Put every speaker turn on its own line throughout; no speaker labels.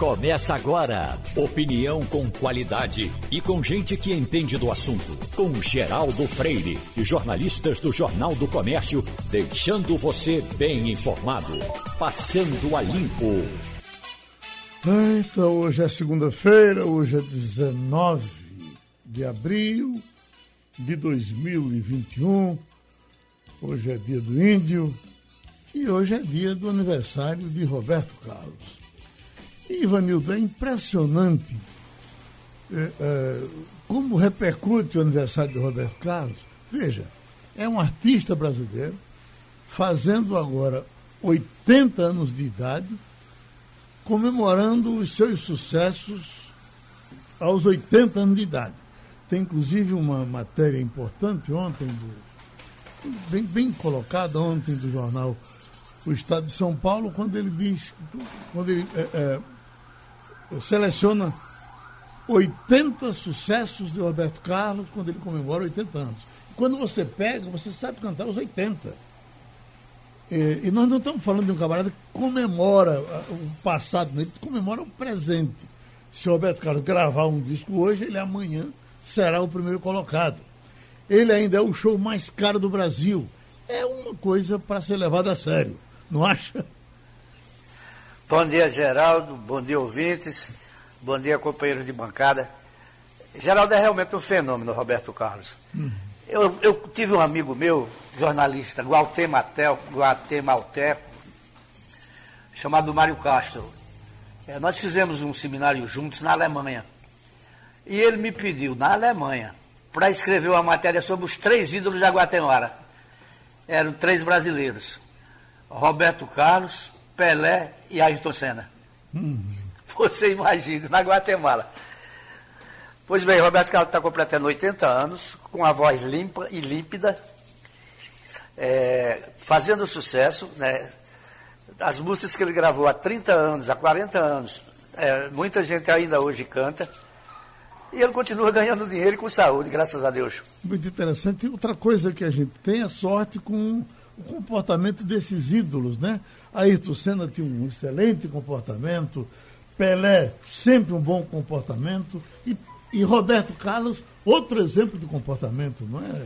Começa agora. Opinião com qualidade e com gente que entende do assunto. Com Geraldo Freire e jornalistas do Jornal do Comércio, deixando você bem informado. Passando a limpo.
Então, hoje é segunda-feira, hoje é 19 de abril de 2021. Hoje é dia do índio e hoje é dia do aniversário de Roberto Carlos. Ivanildo, é impressionante é, é, como repercute o aniversário de Roberto Carlos. Veja, é um artista brasileiro fazendo agora 80 anos de idade, comemorando os seus sucessos aos 80 anos de idade. Tem inclusive uma matéria importante ontem, do, bem, bem colocada ontem do jornal O Estado de São Paulo, quando ele diz, quando ele é, é, seleciona 80 sucessos de Roberto Carlos quando ele comemora 80 anos. Quando você pega, você sabe cantar os 80. E, e nós não estamos falando de um camarada que comemora o passado, ele comemora o presente. Se o Roberto Carlos gravar um disco hoje, ele amanhã será o primeiro colocado. Ele ainda é o show mais caro do Brasil. É uma coisa para ser levada a sério, não acha?
Bom dia, Geraldo. Bom dia, ouvintes. Bom dia, companheiros de bancada. Geraldo é realmente um fenômeno, Roberto Carlos. Uhum. Eu, eu, tive um amigo meu, jornalista, Gualter Matel, Gualter Malteco, chamado Mário Castro. É, nós fizemos um seminário juntos na Alemanha. E ele me pediu, na Alemanha, para escrever uma matéria sobre os três ídolos da Guatemala. Eram três brasileiros. Roberto Carlos, Pelé e Ayrton Senna. Hum. Você imagina, na Guatemala. Pois bem, Roberto Carlos está completando 80 anos, com a voz limpa e límpida, é, fazendo sucesso. Né? As músicas que ele gravou há 30 anos, há 40 anos, é, muita gente ainda hoje canta. E ele continua ganhando dinheiro e com saúde, graças a Deus.
Muito interessante. Outra coisa que a gente tem é sorte com o comportamento desses ídolos, né? Ayrton Senna tinha um excelente comportamento, Pelé, sempre um bom comportamento, e, e Roberto Carlos, outro exemplo de comportamento, não é?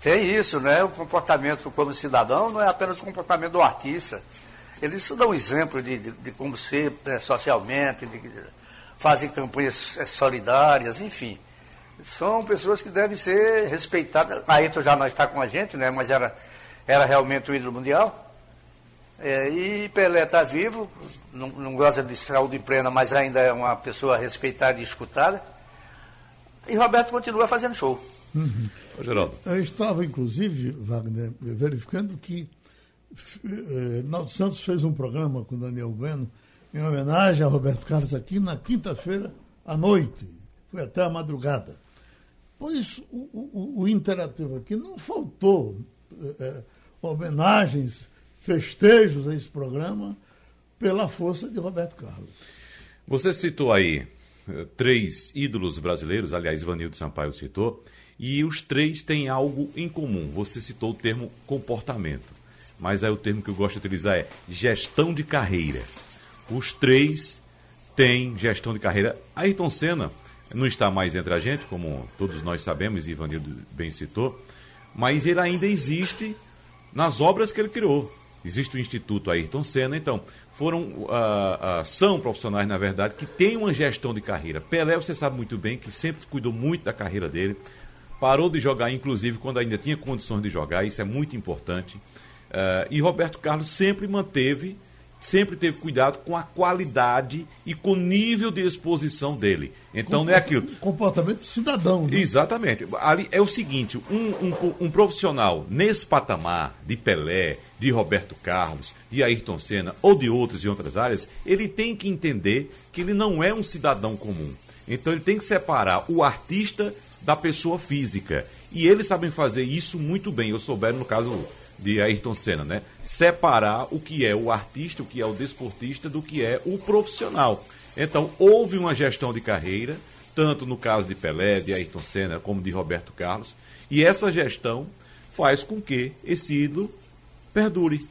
Tem isso, né? O comportamento como cidadão não é apenas o comportamento do artista. Eles dão um exemplo de, de, de como ser né, socialmente, de, fazem campanhas é, solidárias, enfim. São pessoas que devem ser respeitadas. Ayrton já não está com a gente, né? Mas era, era realmente o ídolo mundial. É, e Pelé está vivo, não, não, gosta de saúde plena, mas ainda é uma pessoa respeitada e escutada. E Roberto continua fazendo show.
Uhum. Geraldo. Eu estava, inclusive, Wagner, verificando que eh, Naldo Santos fez um programa com Daniel Bueno em homenagem a Roberto Carlos aqui na quinta-feira à noite. Foi até a madrugada. Pois o, o, o interativo aqui não faltou eh, homenagens festejos a esse programa pela força de Roberto Carlos.
Você citou aí eh, três ídolos brasileiros, aliás, Ivanildo Sampaio citou, e os três têm algo em comum. Você citou o termo comportamento, mas aí o termo que eu gosto de utilizar é gestão de carreira. Os três têm gestão de carreira. Ayrton Senna não está mais entre a gente, como todos nós sabemos, e Ivanildo bem citou, mas ele ainda existe nas obras que ele criou. Existe o Instituto Ayrton Senna, então, foram, uh, uh, são profissionais, na verdade, que têm uma gestão de carreira. Pelé, você sabe muito bem que sempre cuidou muito da carreira dele, parou de jogar, inclusive, quando ainda tinha condições de jogar, isso é muito importante. Uh, e Roberto Carlos sempre manteve sempre teve cuidado com a qualidade e com o nível de exposição dele. Então não é aquilo.
Comportamento cidadão. Né?
Exatamente. Ali é o seguinte: um, um, um, profissional nesse patamar de Pelé, de Roberto Carlos, de Ayrton Senna ou de outros e outras áreas, ele tem que entender que ele não é um cidadão comum. Então ele tem que separar o artista da pessoa física. E eles sabem fazer isso muito bem. Eu souberam, no caso de Ayrton Senna, né? Separar o que é o artista, o que é o desportista, do que é o profissional. Então, houve uma gestão de carreira, tanto no caso de Pelé, de Ayrton Senna, como de Roberto Carlos, e essa gestão faz com que esse ídolo perdure.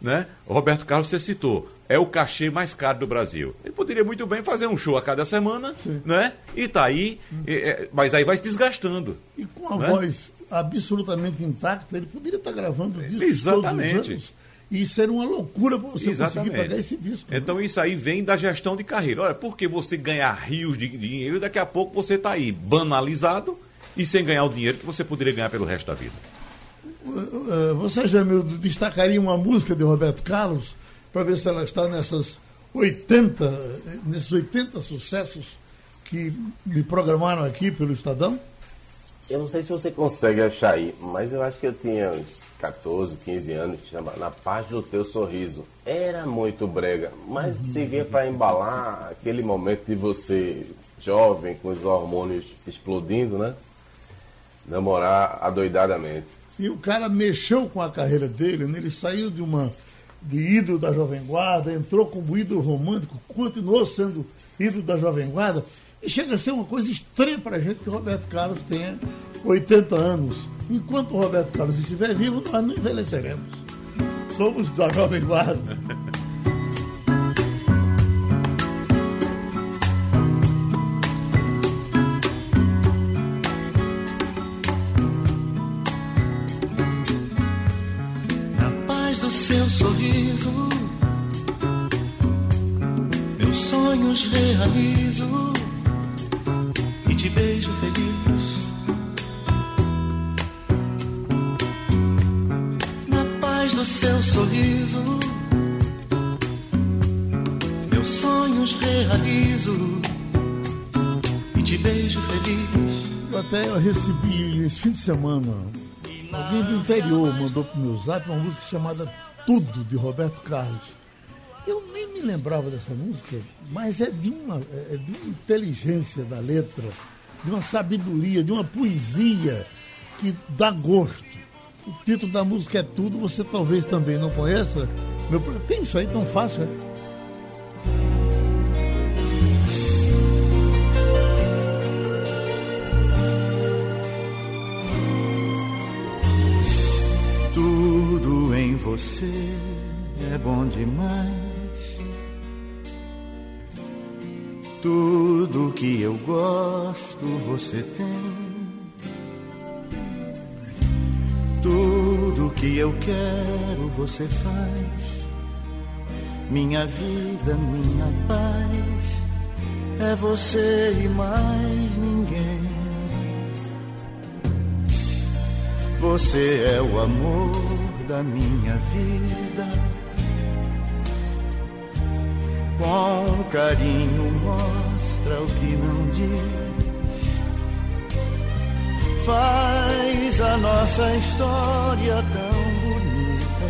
né? O Roberto Carlos você citou, é o cachê mais caro do Brasil. Ele poderia muito bem fazer um show a cada semana, Sim. né? E tá aí, é, mas aí vai se desgastando.
E com a né? voz absolutamente intacta, ele poderia estar gravando disco
Exatamente.
todos os anos. E isso era uma loucura para você
Exatamente.
conseguir pagar esse disco.
Né? Então isso aí vem da gestão de carreira. Olha, porque você ganhar rios de dinheiro e daqui a pouco você está aí banalizado e sem ganhar o dinheiro que você poderia ganhar pelo resto da vida.
Uh, uh, você, Jamil, destacaria uma música de Roberto Carlos para ver se ela está nessas 80, nesses 80 sucessos que me programaram aqui pelo Estadão?
Eu não sei se você consegue achar aí, mas eu acho que eu tinha uns 14, 15 anos, chama Na Paz do Teu Sorriso. Era muito brega, mas uhum. servia para embalar aquele momento de você, jovem, com os hormônios explodindo, né? Namorar adoidadamente.
E o cara mexeu com a carreira dele, né? ele saiu de uma de ídolo da Jovem Guarda, entrou como ídolo romântico, continuou sendo ídolo da Jovem Guarda, e chega a ser uma coisa estranha para a gente que o Roberto Carlos tenha 80 anos. Enquanto o Roberto Carlos estiver vivo, nós não envelheceremos. Somos da Jovem Guarda.
Na paz do seu sorriso, meus sonhos realizo te beijo feliz do seu sorriso, meus sonhos realizo e te beijo feliz.
Eu até eu recebi esse fim de semana. Alguém do interior mandou pro meu zap uma música chamada Tudo, de Roberto Carlos. Me lembrava dessa música, mas é de uma, é de uma inteligência da letra, de uma sabedoria, de uma poesia que dá gosto. O título da música é Tudo, você talvez também não conheça. Meu, tem isso aí tão fácil, é?
Tudo em você é bom demais. Tudo que eu gosto você tem. Tudo que eu quero você faz. Minha vida, minha paz. É você e mais ninguém. Você é o amor da minha vida. Com carinho mostra o que não diz faz a nossa história tão bonita.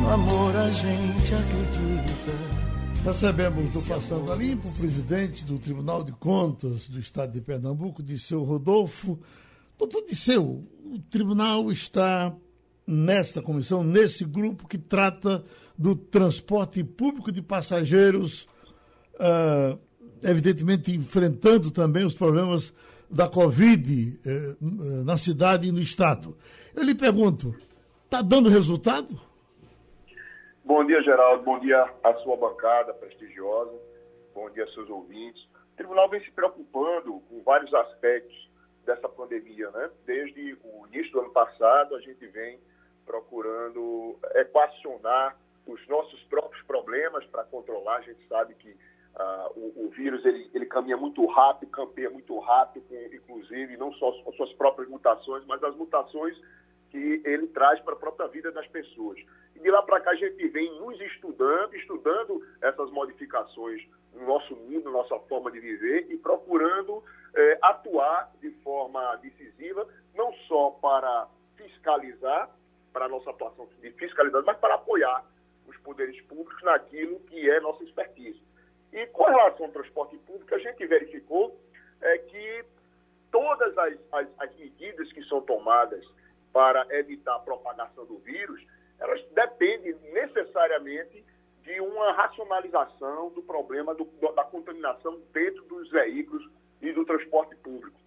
No amor a gente acredita.
Recebemos do Passando a Limpo o presidente do Tribunal de Contas do Estado de Pernambuco, Disseu Rodolfo. Doutor Disseu, o tribunal está nesta comissão, nesse grupo que trata do transporte público de passageiros, uh, evidentemente enfrentando também os problemas da Covid eh, na cidade e no Estado. Eu lhe pergunto, está dando resultado?
Bom dia, Geraldo. Bom dia à sua bancada prestigiosa. Bom dia aos seus ouvintes. O tribunal vem se preocupando com vários aspectos dessa pandemia, né? Desde o início do ano passado, a gente vem procurando equacionar os nossos próprios problemas para controlar. A gente sabe que Uh, o, o, vírus ele, ele caminha muito rápido, campeia muito rápido, inclusive não só as suas próprias mutações, mas as mutações que ele traz para a própria vida das pessoas. E de lá para cá a gente vem nos estudando, estudando essas modificações no nosso mundo, nossa forma de viver e procurando eh, atuar de forma decisiva, não só para fiscalizar, para a nossa atuação de fiscalidade, mas para apoiar os poderes públicos naquilo que é nossa expertise. E com relação ao transporte público, a gente verificou é, que todas as, as, as medidas que são tomadas para evitar a propagação do vírus, elas dependem necessariamente de uma racionalização do problema do, da contaminação dentro dos veículos e do transporte público.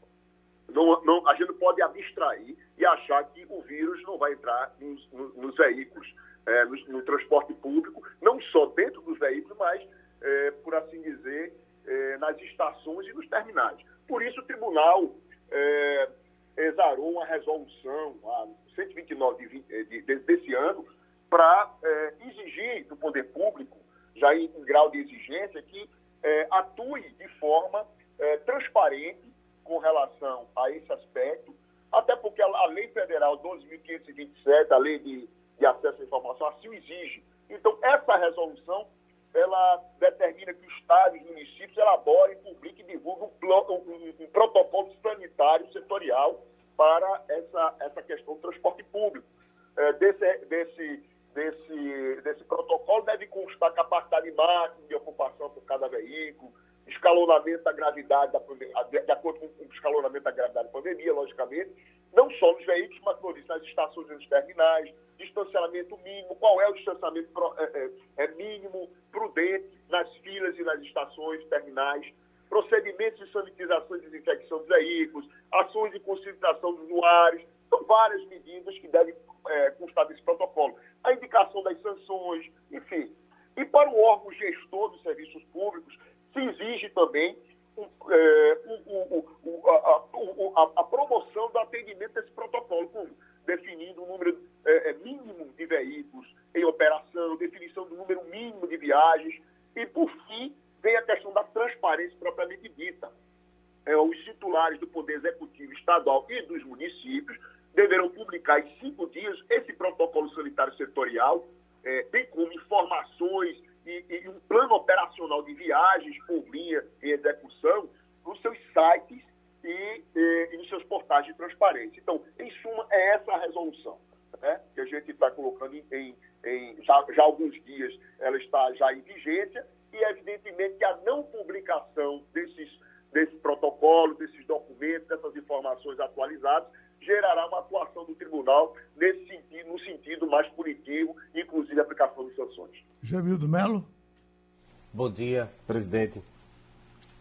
Não, não, a gente não pode abstrair e achar que o vírus não vai entrar nos, nos, veículos. é, no, no, transporte público, não só dentro dos veículos, mas, é, por assim dizer, é, nas estações e nos terminais. Por isso, o tribunal é, exarou uma resolução, a 129 de, de, de, desse ano, para é, exigir do poder público, já em, em grau de exigência, que é, atue de forma é, transparente com relação a esse aspecto, até porque a, Lei Federal 12.527, a Lei de, de Acesso à Informação, assim o exige. Então, essa resolução, ela determina que os estados e municípios elaborem, publiquem e divulguem um, um, um protocolo sanitário setorial para essa, essa questão do transporte público. É, desse, desse, desse, desse protocolo deve constar capacidade máxima de ocupação por cada veículo, escalonamento da gravidade, da, de acordo com o escalonamento da gravidade da pandemia, logicamente, não só nos veículos, mas, como disse, nas estações e nos terminais, distanciamento mínimo, qual é o distanciamento é, é, é mínimo, prudente, nas filas e nas estações, terminais, procedimentos de sanitização e desinfecção dos veículos, ações de conscientização dos usuários, são várias medidas que devem é, constar desse protocolo. A indicação das sanções, enfim. E para o órgão gestor dos serviços públicos, se exige também é, a, a, a, promoção do atendimento desse protocolo, com, definindo o número é, é, mínimo de veículos em operação, definição do número mínimo de viagens e, por fim, vem a questão da transparência propriamente dita. É, os titulares do Poder Executivo Estadual e dos municípios deverão publicar em cinco dias esse protocolo sanitário setorial, é, bem como informações e, e, um plano operacional de viagens por linha em execução nos seus sites e, e, e nos seus portais de transparência. Então, em suma, é essa a resolução né, que a gente está colocando em, em, em já, já alguns dias, ela está já em vigência e, evidentemente, que a não publicação desses, desse protocolo, desses documentos, dessas informações atualizadas, gerará uma atuação do tribunal nesse sentido, no sentido mais punitivo, inclusive a aplicação de sanções.
Jamildo Melo.
Bom dia, presidente.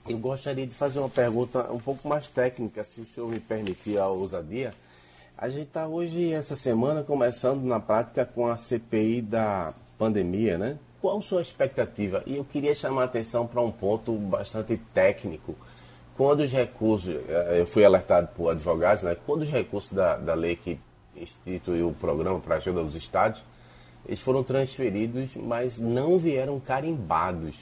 Eu gostaria de fazer uma pergunta um pouco mais técnica, se o senhor me permitir a ousadia. A gente está hoje, essa semana, começando na prática com a CPI da pandemia, né? Qual a sua expectativa? E eu queria chamar a atenção para um ponto bastante técnico. Quando os recursos, eh, eu fui alertado por advogados, né? Quando os recursos da, da lei que instituiu o programa para ajuda aos estados, eles foram transferidos, mas não vieram carimbados.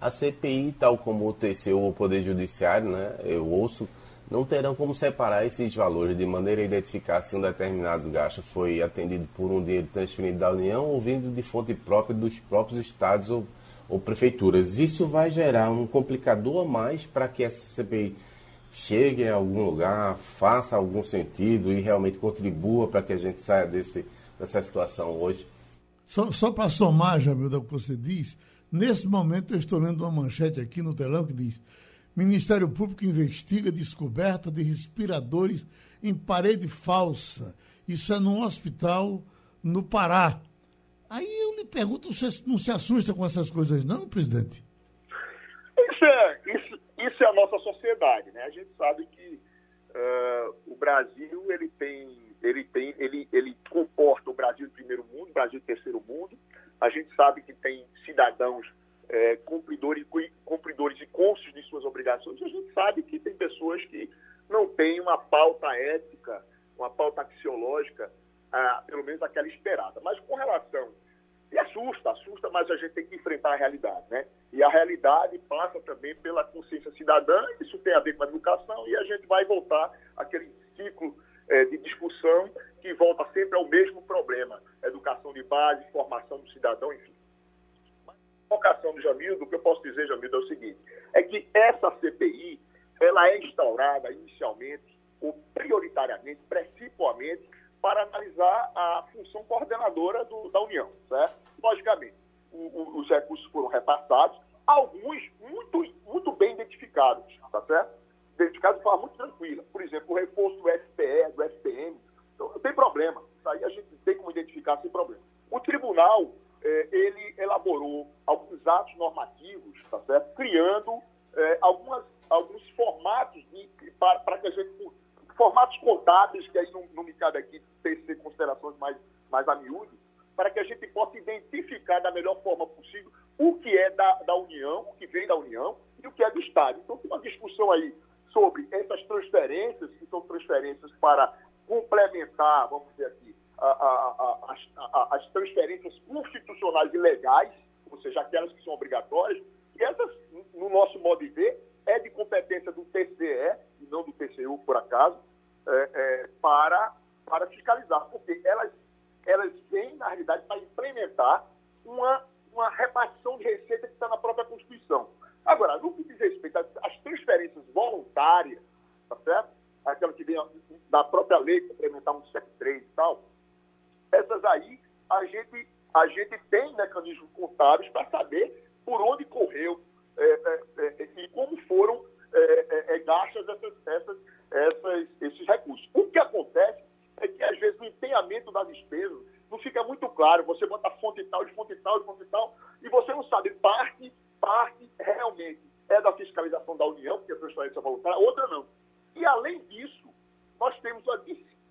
A CPI, tal como o TCU, o Poder Judiciário, né? Eu ouço não terão como separar esses valores de maneira a identificar se um determinado gasto foi atendido por um dinheiro transferido da União ou vindo de fonte própria dos próprios estados ou, ou prefeituras. Isso vai gerar um complicador a mais para que essa CPI chegue a algum lugar, faça algum sentido e realmente contribua para que a gente saia desse, dessa situação hoje.
Só, só para somar, Jamil, do que você diz, nesse momento eu estou lendo uma manchete aqui no telão que diz Ministério Público investiga descoberta de respiradores em parede falsa. Isso é num hospital no Pará. Aí eu lhe pergunto, você não se assusta com essas coisas, não, presidente?
Isso é, isso, isso é a nossa sociedade, né? A gente sabe que uh, o Brasil ele tem, ele tem, ele, ele comporta o Brasil de primeiro mundo, o Brasil de terceiro mundo. A gente sabe que tem cidadãos é, cumpridores, cumpridores e cônscios de suas obrigações. A gente sabe que tem pessoas que não têm uma pauta ética, uma pauta axiológica, ah, pelo menos aquela esperada. Mas com relação. E assusta, assusta, mas a gente tem que enfrentar a realidade, né? E a realidade passa também pela consciência cidadã, isso tem a ver com a educação, e a gente vai voltar àquele ciclo é, de discussão que volta sempre ao mesmo problema: educação de base, formação do cidadão, enfim colocação do Jamildo, o que eu posso dizer, Jamildo, é o seguinte, é que essa CPI, ela é instaurada inicialmente, ou prioritariamente, principalmente, para analisar a função coordenadora do, da União, certo? Logicamente, o, o, os recursos foram repassados, alguns muito, muito bem identificados, tá certo? Identificados de forma muito tranquila. Por exemplo, o reforço do FPE, do FPM, não tem problema. Aí a gente tem como identificar sem problema. O tribunal é, ele elaborou alguns atos normativos, tá certo? criando é, algumas, alguns formatos para que a gente. Formatos contábeis, que aí não, não me cabe aqui tecer considerações mais, mais a miúde, para que a gente possa identificar da melhor forma possível o que é da, da União, o que vem da União e o que é do Estado. Então, tem uma discussão aí sobre essas transferências, que são transferências para complementar, vamos dizer aqui, a, a, a, as transferências constitucionais e legais, ou seja, aquelas que são obrigatórias, e essas, no nosso modo de ver, é de competência do TCE, e não do TCU, por acaso, é, é, para, para fiscalizar, porque elas, elas vêm, na realidade, para implementar uma, uma repartição de receita que está na própria Constituição. Agora, no que diz respeito às transferências voluntárias, tá certo? Aquela que vem da própria lei, complementar um 73 e tal, essas aí a gente, a gente tem mecanismos contábeis para saber por onde correu é, é, é, e como foram é, é, é, gastas essas, essas, essas, esses recursos. O que acontece é que, às vezes, o empenhamento da despesa não fica muito claro. Você bota fonte tal, de fonte tal, de fonte tal, e você não sabe parte, parte realmente é da fiscalização da União, porque a transferência voluntária, outra não. E, além disso, nós temos uma,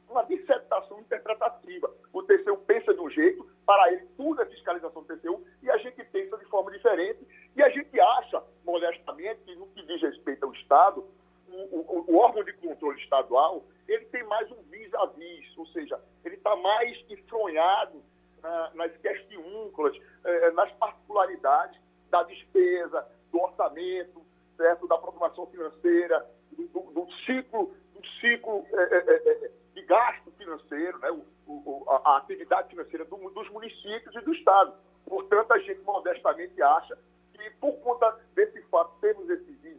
uma dissertação interpretativa. O TCU pensa de um jeito, para ele tudo é fiscalização do TCU, e a gente pensa de forma diferente, e a gente acha, modestamente, que no que diz respeito ao Estado, o, o, órgão de controle estadual, ele tem mais um vis-a-vis, ou seja, ele está mais enfronhado ah, nas questiúnculas, eh, nas particularidades da despesa, do orçamento, certo? da programação financeira, do, do ciclo, do ciclo eh, eh, de gasto financeiro, né? O, o, a, a, atividade financeira do, dos municípios e do Estado. Portanto, a gente modestamente acha que, por conta desse fato, temos esses vis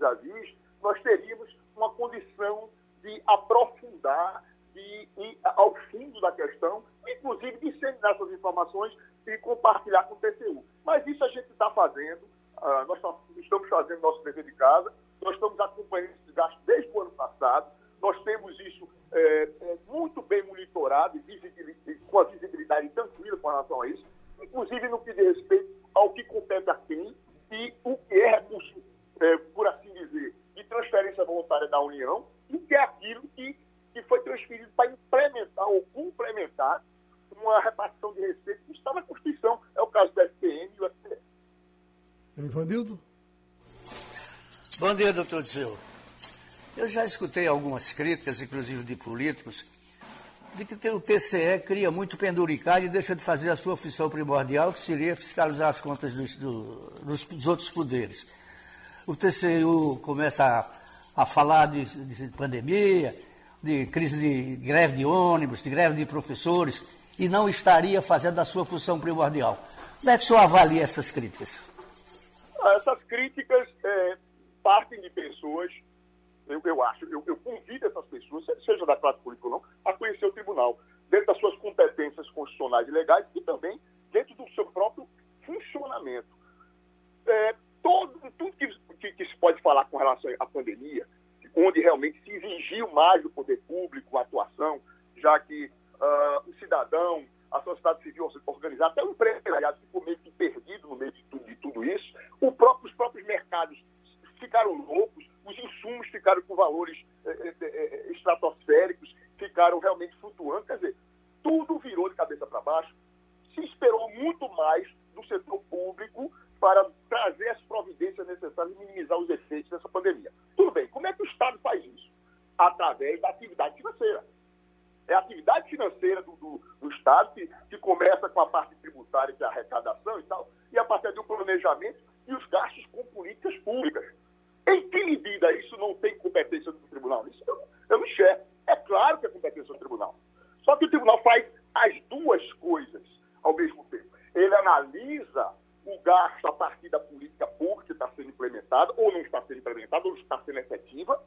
nós teríamos uma condição de aprofundar, de ir ao fundo da questão, inclusive disseminar essas informações e compartilhar com o TCU. Mas isso a gente está fazendo, uh, nós estamos fazendo nosso dever de casa, nós estamos acompanhando esse gasto desde o ano passado, nós temos isso é, é, muito bem monitorado e com a visibilidade tranquila com relação a isso, inclusive no que diz respeito ao que compete a quem e o que é recurso, é, por assim dizer, transferência voluntária da União e o que é aquilo que, que foi transferido para implementar ou complementar uma repartição de receita que está na Constituição. É o caso do FPM e o FPM.
Ivanildo?
Bom dia, doutor Dizeu. Eu já escutei algumas críticas, inclusive de políticos, de que o TCE cria muito penduricário e deixa de fazer a sua função primordial, que seria fiscalizar as contas dos, do, dos outros poderes. O TCU começa a, a falar de, de, pandemia, de crise de greve de ônibus, de greve de professores, e não estaria fazendo a sua função primordial. Como é que o senhor avalia essas críticas?
Ah, essas críticas é, partem de pessoas eu, eu acho, eu, eu, convido essas pessoas, seja da classe política ou não, a conhecer o tribunal, dentro das suas competências constitucionais e legais e também dentro do seu próprio funcionamento. É, todo, tudo que, que, que, se pode falar com relação à pandemia, onde realmente se exigiu mais do poder público a atuação, já que uh, o cidadão, a sociedade civil organizada, até o empresariado ficou meio que perdido no meio de tudo, de tudo isso, próprio, os próprios mercados ficaram loucos, os insumos ficaram com valores eh, eh, eh, estratosféricos, ficaram realmente flutuando. Quer dizer, tudo virou de cabeça para baixo. Se esperou muito mais do setor público para trazer as providências necessárias e minimizar os efeitos dessa pandemia. Tudo bem, como é que o Estado faz isso? Através da atividade financeira. É a atividade financeira do, do, do Estado que, que começa com a parte tributária, que é a arrecadação e tal, e a partir do planejamento e os gastos com políticas públicas. Em que medida isso não tem competência do tribunal? Isso eu, eu não enxergo. É claro que é competência do tribunal. Só que o tribunal faz as duas coisas ao mesmo tempo. Ele analisa o gasto a partir da política pública que está sendo implementada, ou não está sendo implementada, ou está sendo efetiva,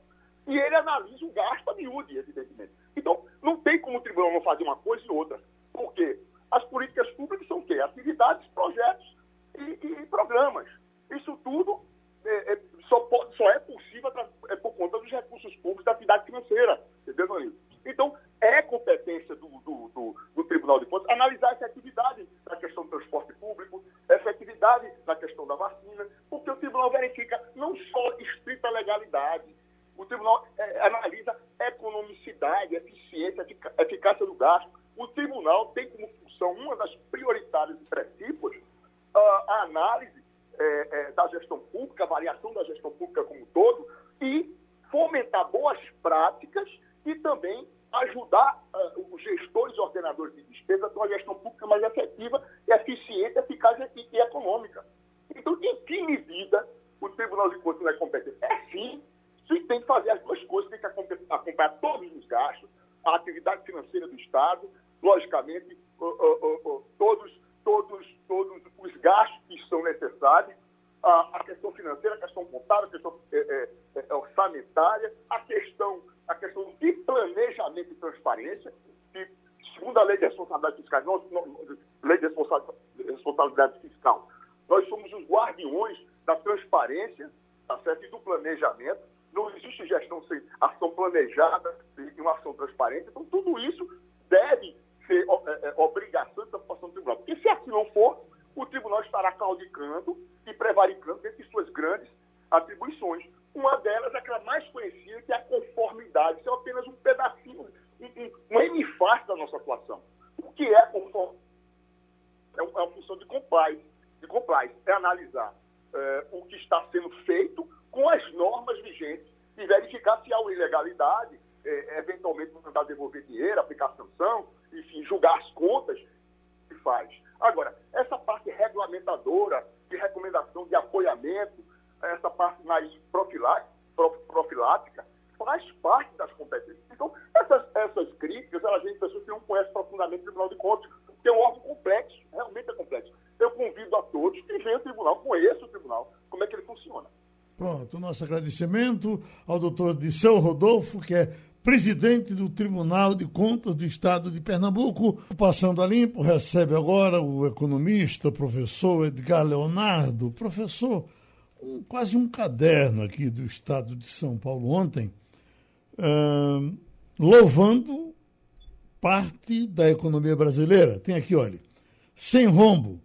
e ele analisa o gasto a miúde, evidentemente. Então, não tem como o tribunal não fazer uma coisa e outra. Por quê? As políticas públicas são o quê? Atividades, projetos e, e programas. Isso tudo é, é, só, pode, só é possível é por conta dos recursos públicos da atividade financeira. Entendeu, Danilo? Então, é competência do, do, do, do, Tribunal de Contas analisar essa atividade na questão do transporte público, essa atividade na questão da vacina, porque o Tribunal verifica não só estrita legalidade, o Tribunal é, analisa economicidade, eficiência, eficácia do gasto. O Tribunal tem como são uma das prioritárias e princípios uh, a análise é, é, da gestão pública, a variação da gestão pública como um todo e fomentar boas práticas e também ajudar uh, os gestores e ordenadores de despesa a ter uma gestão pública mais efetiva, eficiente, eficaz e, e econômica. Então, em que medida o Tribunal de Contas não é competente? É sim, sim, tem que fazer as duas coisas, tem que acompanhar todos os gastos, a atividade financeira do Estado, logicamente, todos, todos, todos os gastos que são necessários, a, a questão financeira, a questão contábil, a questão é, orçamentária, a questão, a questão de planejamento e transparência, que, segundo a lei de responsabilidade fiscal, nós, lei de responsabilidade fiscal, nós somos os guardiões da transparência tá certo? e do planejamento. Não existe gestão sem ação planejada e uma ação transparente. Então, tudo isso deve ser é, é, obrigação de participação do tribunal. Porque se assim não for, o tribunal estará caudicando e prevaricando dentre suas grandes atribuições. Uma delas é aquela mais conhecida, que é a conformidade. Isso é apenas um pedacinho, um, um, da nossa atuação. O que é conformidade? É uma função de compliance. De compliance é analisar é, o que está sendo feito com as normas vigentes e verificar se há uma ilegalidade, é, eventualmente mandar devolver dinheiro, aplicar sanção, enfim, julgar as contas que faz. Agora, essa parte regulamentadora, de recomendação, de apoiamento, essa parte mais profilática, faz parte das competências. Então, essas, essas críticas, elas de pessoas que não conhecem profundamente o Tribunal de Contas, que é um órgão complexo, realmente é complexo. Eu convido a todos que venham ao tribunal, conheçam o tribunal, como é que ele funciona.
Pronto, nosso agradecimento ao doutor Disseu Rodolfo, que é presidente do Tribunal de Contas do Estado de Pernambuco. Passando a limpo, recebe agora o economista, professor Edgar Leonardo. Professor, um, quase um caderno aqui do Estado de São Paulo ontem, uh, louvando parte da economia brasileira. Tem aqui, olha, sem rombo.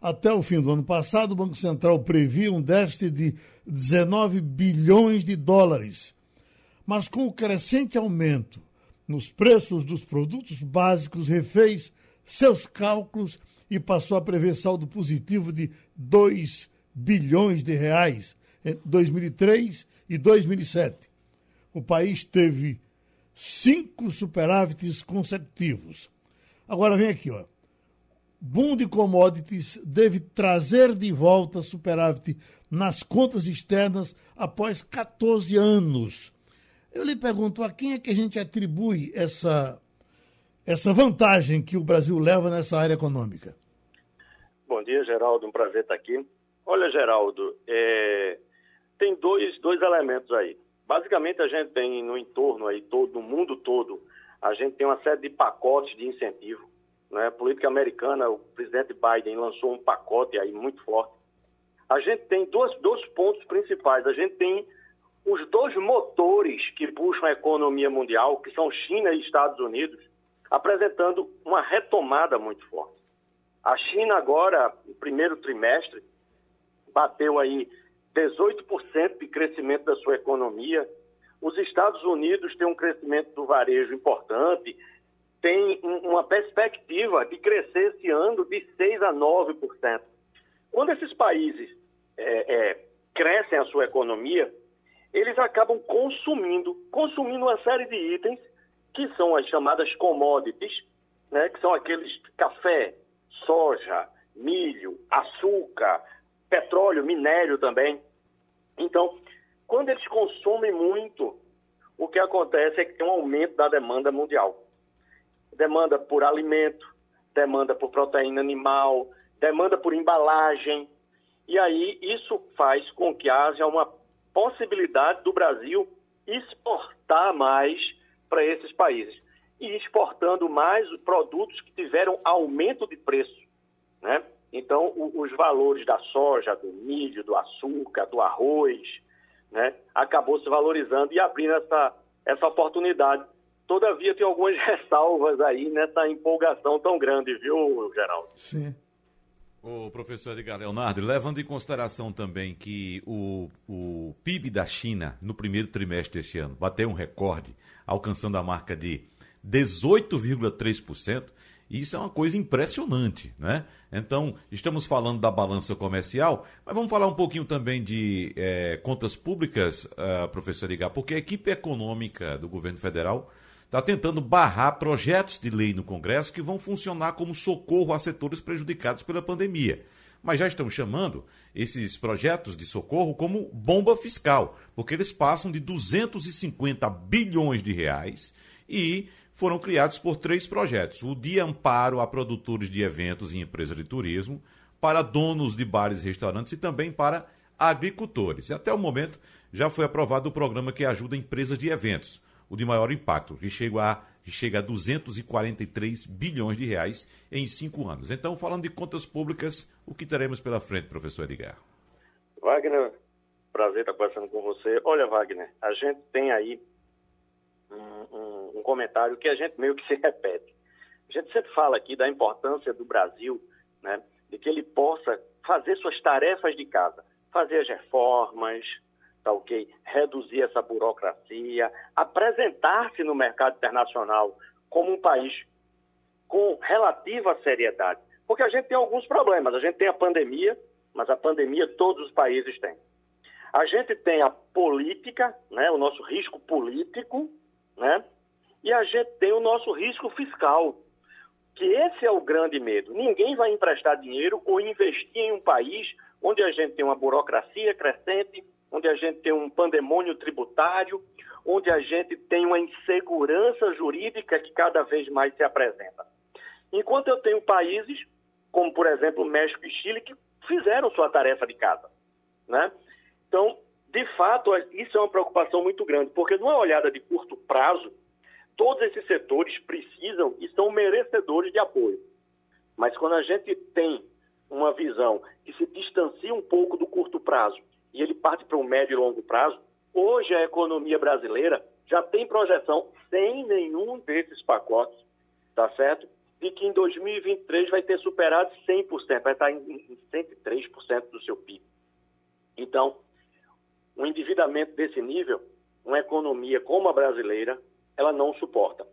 Até o fim do ano passado, o Banco Central previa um déficit de 19 bilhões de dólares mas com o crescente aumento nos preços dos produtos básicos, refez seus cálculos e passou a prever saldo positivo de 2 bilhões de reais em 2003 e 2007. O país teve cinco superávites consecutivos. Agora vem aqui, ó. Boom de commodities deve trazer de volta superávit nas contas externas após 14 anos eu lhe pergunto a quem é que a gente atribui essa, essa vantagem que o Brasil leva nessa área econômica.
Bom dia, Geraldo. Um prazer estar aqui. Olha, Geraldo, é... tem dois, dois elementos aí. Basicamente, a gente tem no entorno aí, todo, no mundo todo, a gente tem uma série de pacotes de incentivo. Né? A política americana, o presidente Biden lançou um pacote aí muito forte. A gente tem dois, dois pontos principais. A gente tem os dois motores que puxam a economia mundial, que são China e Estados Unidos, apresentando uma retomada muito forte. A China agora, no primeiro trimestre, bateu aí 18% de crescimento da sua economia. Os Estados Unidos têm um crescimento do varejo importante, tem uma perspectiva de crescer esse ano de 6 a 9%. Quando esses países é, é, crescem a sua economia, eles acabam consumindo, consumindo uma série de itens que são as chamadas commodities, né, que são aqueles café, soja, milho, açúcar, petróleo, minério também. Então, quando eles consomem muito, o que acontece é que tem um aumento da demanda mundial. Demanda por alimento, demanda por proteína animal, demanda por embalagem. E aí isso faz com que haja uma possibilidade do Brasil exportar mais para esses países e exportando mais produtos que tiveram aumento de preço, né? Então, o, os valores da soja, do milho, do açúcar, do arroz, né, acabou se valorizando e abrindo essa, essa oportunidade. Todavia, tem algumas ressalvas aí nessa empolgação tão grande, viu, Geraldo?
Sim.
O professor Edgar Leonardo, levando em consideração também que o, o PIB da China no primeiro trimestre deste ano bateu um recorde, alcançando a marca de 18,3%, E isso é uma coisa impressionante, né? Então, estamos falando da balança comercial, mas vamos falar um pouquinho também de é, contas públicas, uh, professor Ligar, porque a equipe econômica do governo federal está tentando barrar projetos de lei no Congresso que vão funcionar como socorro a setores prejudicados pela pandemia. Mas já estão chamando esses projetos de socorro como bomba fiscal, porque eles passam de 250 bilhões de reais e foram criados por três projetos: o de amparo a produtores de eventos e empresas de turismo, para donos de bares e restaurantes e também para agricultores. E até o momento já foi aprovado o programa que ajuda empresas de eventos, o de maior impacto, que chega a, que chega a 243 bilhões de reais em cinco anos. Então, falando de contas públicas, o que teremos pela frente, professor Edgar?
Wagner, prazer estar conversando com você. Olha, Wagner, a gente tem aí um, um, comentário que a gente meio que se repete. A gente sempre fala aqui da importância do Brasil, né, de que ele possa fazer suas tarefas de casa, fazer as reformas, tá ok? Reduzir essa burocracia, apresentar-se no mercado internacional como um país com relativa seriedade. Porque a gente tem alguns problemas. A gente tem a pandemia, mas a pandemia todos os países têm. A gente tem a política, né, o nosso risco político, né? E a gente tem o nosso risco fiscal, que esse é o grande medo. Ninguém vai emprestar dinheiro ou investir em um país onde a gente tem uma burocracia crescente, onde a gente tem um pandemônio tributário, onde a gente tem uma insegurança jurídica que cada vez mais se apresenta. Enquanto eu tenho países, como por exemplo México e Chile, que fizeram sua tarefa de casa. Né? Então, de fato, isso é uma preocupação muito grande, porque numa olhada de curto prazo, todos esses setores precisam e são merecedores de apoio. Mas quando a gente tem uma visão que se distancia um pouco do curto prazo e ele parte para o médio e longo prazo, hoje a economia brasileira já tem projeção, sem nenhum desses pacotes, tá certo? De que em 2023 vai ter superado 100%, vai estar em 103% do seu PIB. Então, um endividamento desse nível, uma economia como a brasileira, ela não suporta.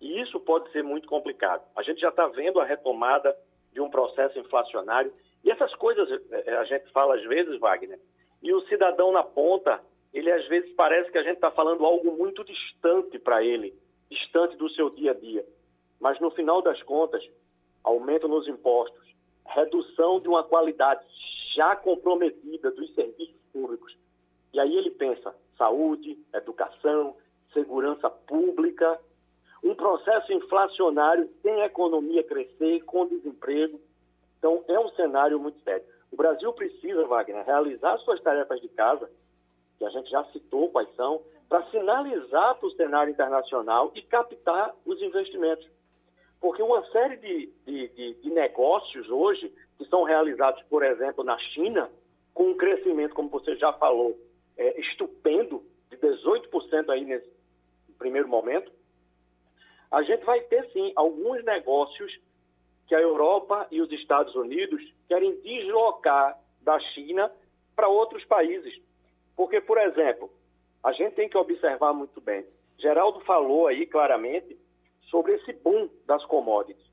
E isso pode ser muito complicado. A gente já está vendo a retomada de um processo inflacionário. E essas coisas eh, a gente fala às vezes, Wagner, e o cidadão na ponta, ele às vezes parece que a gente está falando algo muito distante para ele, distante do seu dia a dia. Mas no final das contas, aumento nos impostos, redução de uma qualidade já comprometida dos serviços públicos, e aí ele pensa saúde, educação, segurança pública, um processo inflacionário sem a economia crescer, com desemprego. Então, é um cenário muito sério. O Brasil precisa, Wagner, realizar suas tarefas de casa, que a gente já citou quais são, para sinalizar para o cenário internacional e captar os investimentos. Porque uma série de, de, de, de negócios hoje, que são realizados, por exemplo, na China, com um crescimento, como você já falou, é, estupendo, de 18% aí nesse primeiro momento, a gente vai ter sim alguns negócios que a Europa e os Estados Unidos querem deslocar da China para outros países. Porque, por exemplo, a gente tem que observar muito bem. Geraldo falou aí claramente sobre esse boom das commodities.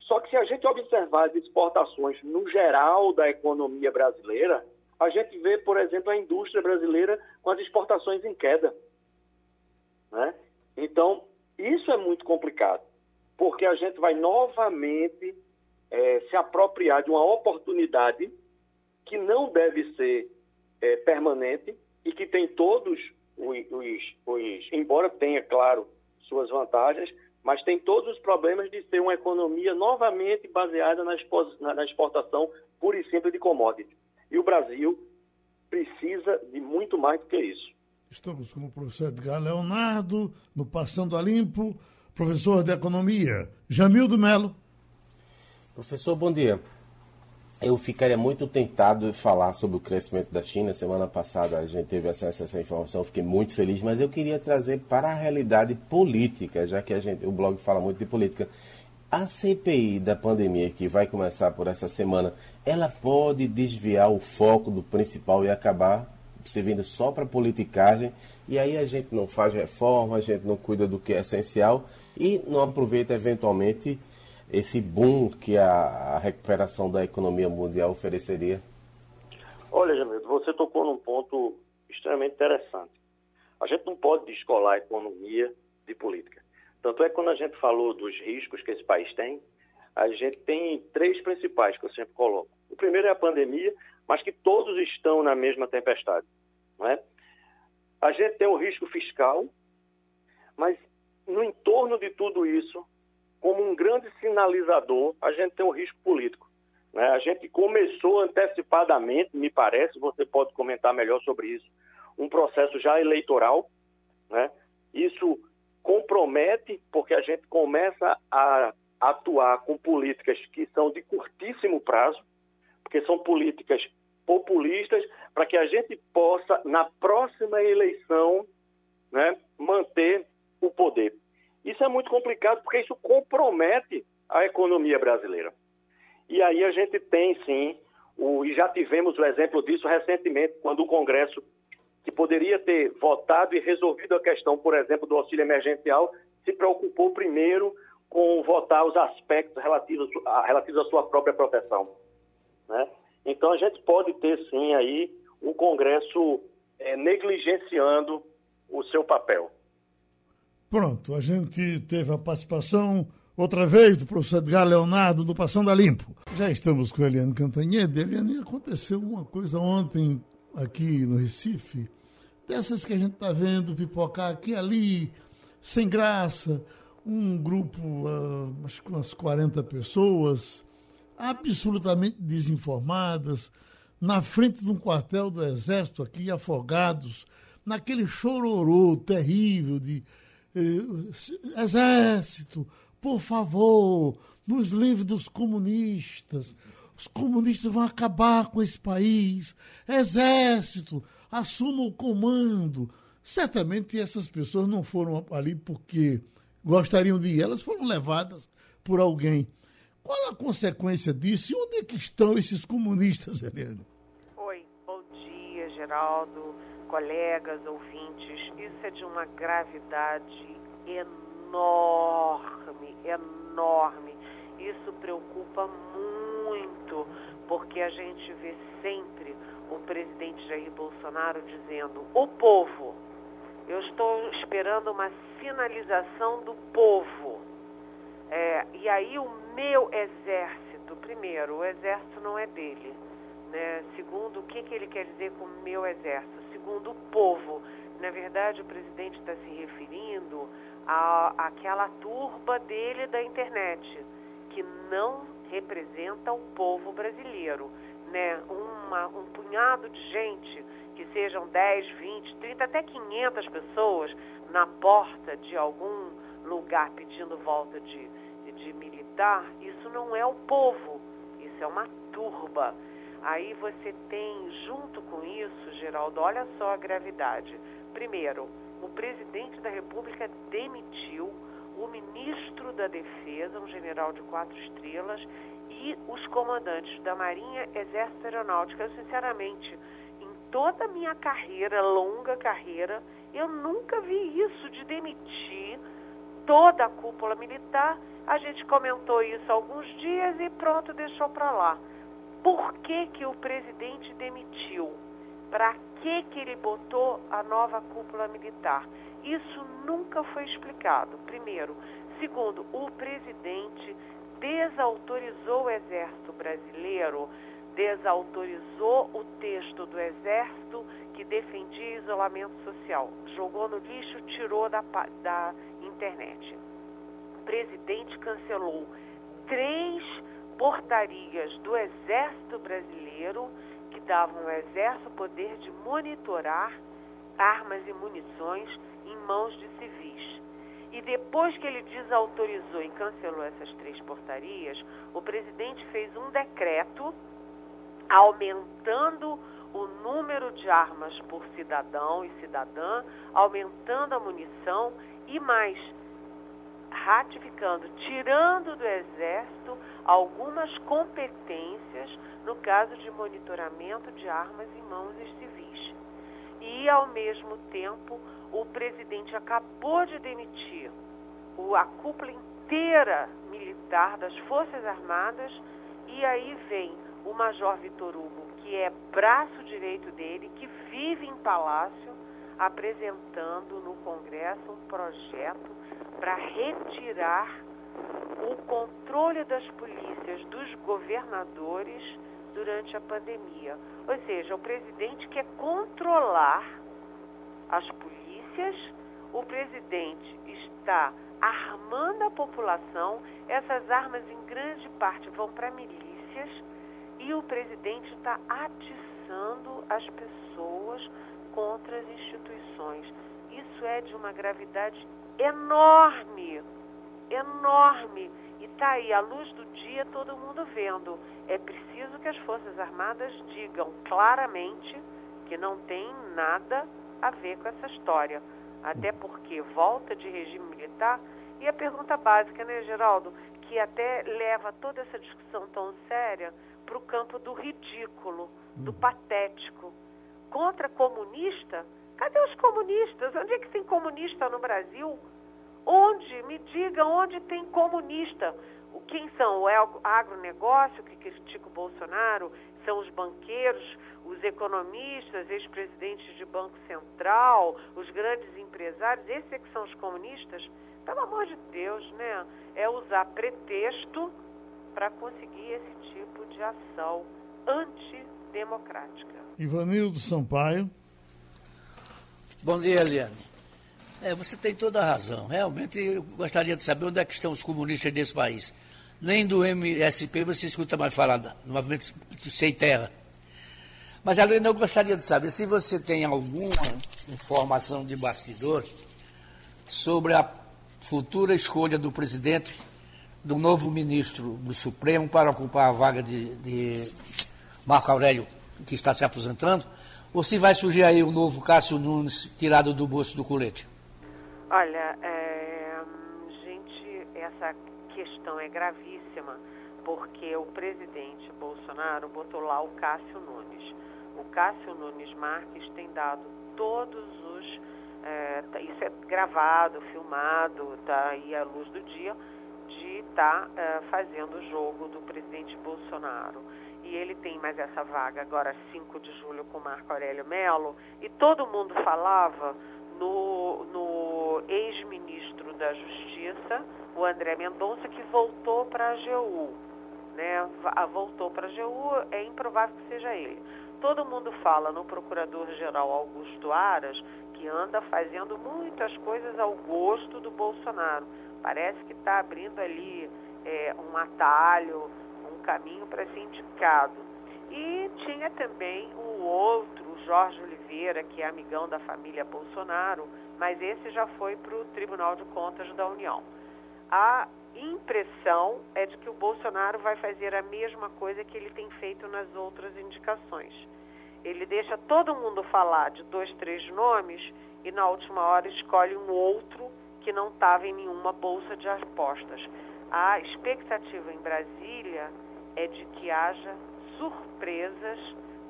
Só que se a gente observar as exportações no geral da economia brasileira, a gente vê, por exemplo, a indústria brasileira com as exportações em queda. Né? Então, isso é muito complicado, porque a gente vai novamente é, se apropriar de uma oportunidade que não deve ser é, permanente e que tem todos os, os, embora tenha, claro, suas vantagens, mas tem todos os problemas de ser uma economia novamente baseada na, na exportação pura e simples de commodities. E o Brasil precisa de muito mais do que isso.
Estamos com o professor Edgar Leonardo, no Passando a Limpo, professor de Economia, Jamildo Melo.
Professor, bom dia. Eu ficaria muito tentado de falar sobre o crescimento da China. Semana passada a gente teve acesso a essa informação, fiquei muito feliz, mas eu queria trazer para a realidade política, já que a gente, o blog fala muito de política. A CPI da pandemia, que vai começar por essa semana, ela pode desviar o foco do principal e acabar servindo só para politicagem, e aí a gente não faz reforma, a gente não cuida do que é essencial e não aproveita eventualmente esse boom que a, recuperação da economia mundial ofereceria?
Olha, Jamildo, você tocou num ponto extremamente interessante. A gente não pode descolar economia de política. Tanto é que quando a gente falou dos riscos que esse país tem, a gente tem três principais que eu sempre coloco. O primeiro é a pandemia, mas que todos estão na mesma tempestade. Não é? A gente tem o risco fiscal, mas no entorno de tudo isso, como um grande sinalizador, a gente tem o risco político. Né? A gente começou antecipadamente, me parece, você pode comentar melhor sobre isso, um processo já eleitoral. Né? Isso compromete, porque a gente começa a atuar com políticas que são de curtíssimo prazo, porque são políticas populistas, para que a gente possa, na próxima eleição, né, manter o poder. Isso é muito complicado, porque isso compromete a economia brasileira. E aí a gente tem, sim, o, e já tivemos o exemplo disso recentemente, quando o Congresso, que poderia ter votado e resolvido a questão, por exemplo, do auxílio emergencial, se preocupou primeiro com votar os aspectos relativos, a, relativos à sua própria proteção. Né? Então a gente pode ter, sim, aí o Congresso é, negligenciando o seu papel.
Pronto, a gente teve a participação outra vez do professor Edgar Leonardo do Passando a Limpo. Já estamos com a Eliane Cantanhede. Eliane, aconteceu uma coisa ontem aqui no Recife, dessas que a gente está vendo pipocar aqui e ali, sem graça, um grupo, uh, acho que umas 40 pessoas, absolutamente desinformadas, na frente de um quartel do Exército aqui, afogados, naquele chororô terrível de eh, Exército, por favor, nos livre dos comunistas. Os comunistas vão acabar com esse país. Exército, assuma o comando. Certamente essas pessoas não foram ali porque gostariam de ir, elas foram levadas por alguém. Qual a consequência disso e onde é que estão esses comunistas, Helena?
Oi, bom dia, Geraldo, colegas, ouvintes. Isso é de uma gravidade enorme, enorme. Isso preocupa muito, porque a gente vê sempre o presidente Jair Bolsonaro dizendo: o povo. Eu estou esperando uma sinalização do povo. É, e aí o meu exército, primeiro, o exército não é dele. Né? Segundo, o que, que ele quer dizer com meu exército? Segundo, o povo. Na verdade, o presidente está se referindo àquela turba dele da internet, que não representa o povo brasileiro. Né? Uma, um punhado de gente, que sejam 10, 20, 30, até 500 pessoas na porta de algum lugar pedindo volta de, de militar, isso não é o povo, isso é uma turba. Aí você tem, junto com isso, Geraldo, olha só a gravidade. Primeiro, o presidente da República demitiu o ministro da Defesa, um general de quatro estrelas, e os comandantes da Marinha, Exército Aeronáutica. Eu, sinceramente, em toda a minha carreira, longa carreira, eu nunca vi isso de demitir toda a cúpula militar. A gente comentou isso há alguns dias e pronto, deixou para lá. Por que, que o presidente demitiu? Para que, que ele botou a nova cúpula militar? Isso nunca foi explicado, primeiro. Segundo, o presidente desautorizou o Exército Brasileiro, desautorizou o texto do Exército que defendia isolamento social. Jogou no lixo, tirou da, da internet. O presidente cancelou três portarias do Exército Brasileiro que davam ao Exército o poder de monitorar armas e munições mãos de civis. E depois que ele desautorizou e cancelou essas três portarias, o presidente fez um decreto aumentando o número de armas por cidadão e cidadã, aumentando a munição e mais, ratificando, tirando do Exército algumas competências no caso de monitoramento de armas em mãos de civis. E, ao mesmo tempo, o presidente acabou de demitir a cúpula inteira militar das Forças Armadas e aí vem o Major Vitor Hugo, que é braço direito dele, que vive em palácio, apresentando no Congresso um projeto para retirar o controle das polícias dos governadores durante a pandemia. Ou seja, o presidente quer controlar as polícias, o presidente está armando a população, essas armas em grande parte vão para milícias e o presidente está atiçando as pessoas contra as instituições. Isso é de uma gravidade enorme, enorme. E está aí, à luz do dia, todo mundo vendo. É preciso que as Forças Armadas digam claramente que não tem nada a ver com essa história. Até porque volta de regime militar. E a pergunta básica, né, Geraldo, que até leva toda essa discussão tão séria para o campo do ridículo, do hum. patético. Contra comunista? Cadê os comunistas? Onde é que tem comunista no Brasil? Onde? Me diga onde tem comunista. Quem são? O agronegócio que critica o Bolsonaro? São os banqueiros, os economistas, ex-presidentes de Banco Central, os grandes empresários? Esses é que são os comunistas? Pelo amor de Deus, né? É usar pretexto para conseguir esse tipo de ação antidemocrática.
Ivanildo Sampaio.
Bom dia, Eliane. É, você tem toda a razão. Realmente, eu gostaria de saber onde é que estão os comunistas desse país. Nem do MSP você escuta mais falar do movimento sem terra. Mas, Helena, eu gostaria de saber se você tem alguma informação de bastidor sobre a futura escolha do presidente, do novo ministro do Supremo para ocupar a vaga de, de Marco Aurélio, que está se aposentando, ou se vai surgir aí o novo Cássio Nunes tirado do bolso do colete?
Olha, é, gente, essa questão é gravíssima, porque o presidente Bolsonaro botou lá o Cássio Nunes. O Cássio Nunes Marques tem dado todos os. É, isso é gravado, filmado, está aí à luz do dia, de estar tá, é, fazendo o jogo do presidente Bolsonaro. E ele tem mais essa vaga agora, 5 de julho, com Marco Aurélio Melo, e todo mundo falava no, no ex-ministro da Justiça, o André Mendonça, que voltou para a AGU. Né? Voltou para a AGU, é improvável que seja ele. Todo mundo fala no procurador-geral Augusto Aras, que anda fazendo muitas coisas ao gosto do Bolsonaro. Parece que está abrindo ali é, um atalho, um caminho para ser indicado. E tinha também o outro, Jorge Oliveira, que é amigão da família Bolsonaro, mas esse já foi para o Tribunal de Contas da União. A impressão é de que o Bolsonaro vai fazer a mesma coisa que ele tem feito nas outras indicações. Ele deixa todo mundo falar de dois, três nomes e na última hora escolhe um outro que não estava em nenhuma bolsa de apostas. A expectativa em Brasília é de que haja surpresas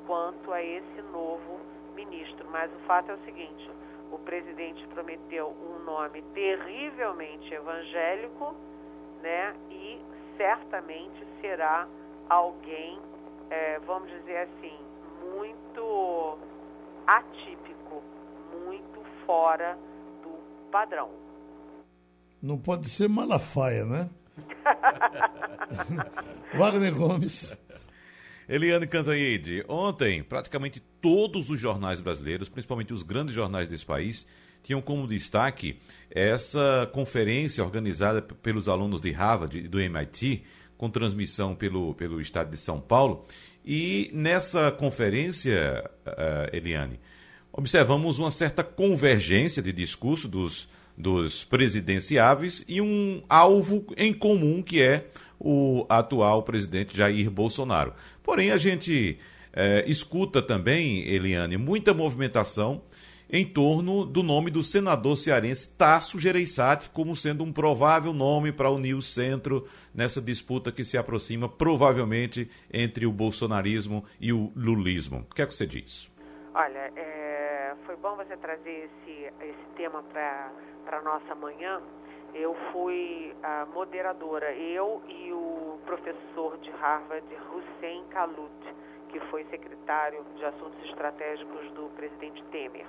quanto a esse novo ministro. Mas o fato é o seguinte: o presidente prometeu um nome terrivelmente evangélico, né? E certamente será alguém, é, vamos dizer assim, muito atípico, muito fora do padrão.
Não pode ser Malafaia, né? Wagner Gomes.
Eliane Cantanhede, ontem praticamente todos os jornais brasileiros, principalmente os grandes jornais desse país, tinham como destaque essa conferência organizada pelos alunos de Harvard e do MIT, com transmissão pelo, pelo estado de São Paulo. E nessa conferência, uh, Eliane, observamos uma certa convergência de discurso dos, dos presidenciáveis e um alvo em comum que é o atual presidente Jair Bolsonaro. Porém, a gente é, escuta também, Eliane, muita movimentação em torno do nome do senador cearense Tasso Gereissati como sendo um provável nome para unir o centro nessa disputa que se aproxima provavelmente entre o bolsonarismo e o lulismo. O que é que você diz?
Olha, é, foi bom você trazer esse, esse tema para a nossa manhã eu fui a moderadora, eu e o professor de Harvard, Hussein Kalut, que foi secretário de Assuntos Estratégicos do presidente Temer.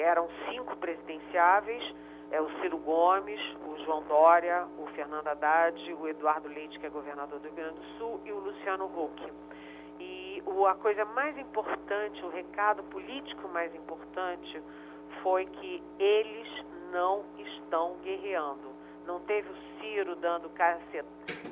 Eram cinco presidenciáveis, é, o Ciro Gomes, o João Dória, o Fernando Haddad, o Eduardo Leite, que é governador do Rio Grande do Sul, e o Luciano Huck. E o, a coisa mais importante, o recado político mais importante, foi que eles não estão guerreando. Não teve o Ciro dando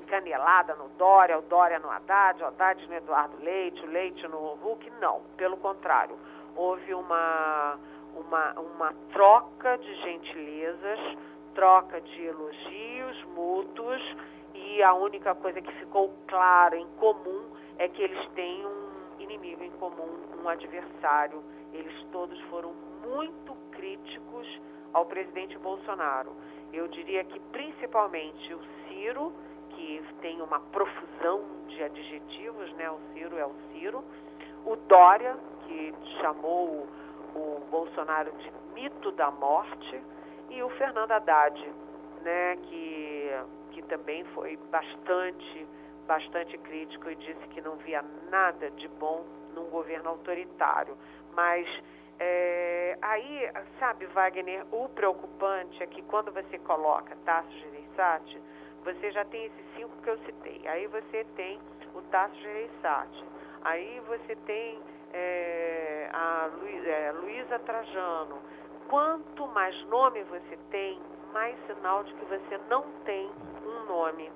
canelada no Dória, o Dória no Haddad, o Haddad no Eduardo Leite, o Leite no Huck. Não, pelo contrário. Houve uma, uma, uma troca de gentilezas, troca de elogios mútuos e a única coisa que ficou clara em comum é que eles têm um inimigo em comum, um adversário. Eles todos foram muito críticos ao presidente Bolsonaro. Eu diria que principalmente o Ciro, que tem uma profusão de adjetivos, né? O Ciro é o Ciro. O Dória, que chamou o Bolsonaro de mito da morte. E o Fernando Haddad, né? Que, que também foi bastante, bastante crítico e disse que não via nada de bom num governo autoritário. Mas é, aí, sabe, Wagner, o preocupante é que quando você coloca Tasso Gereissati, você já tem esses cinco que eu citei. Aí você tem o Tasso Gereissati. Aí você tem é, a é, Luísa Trajano. Quanto mais nome você tem, mais sinal de que você não tem um nome.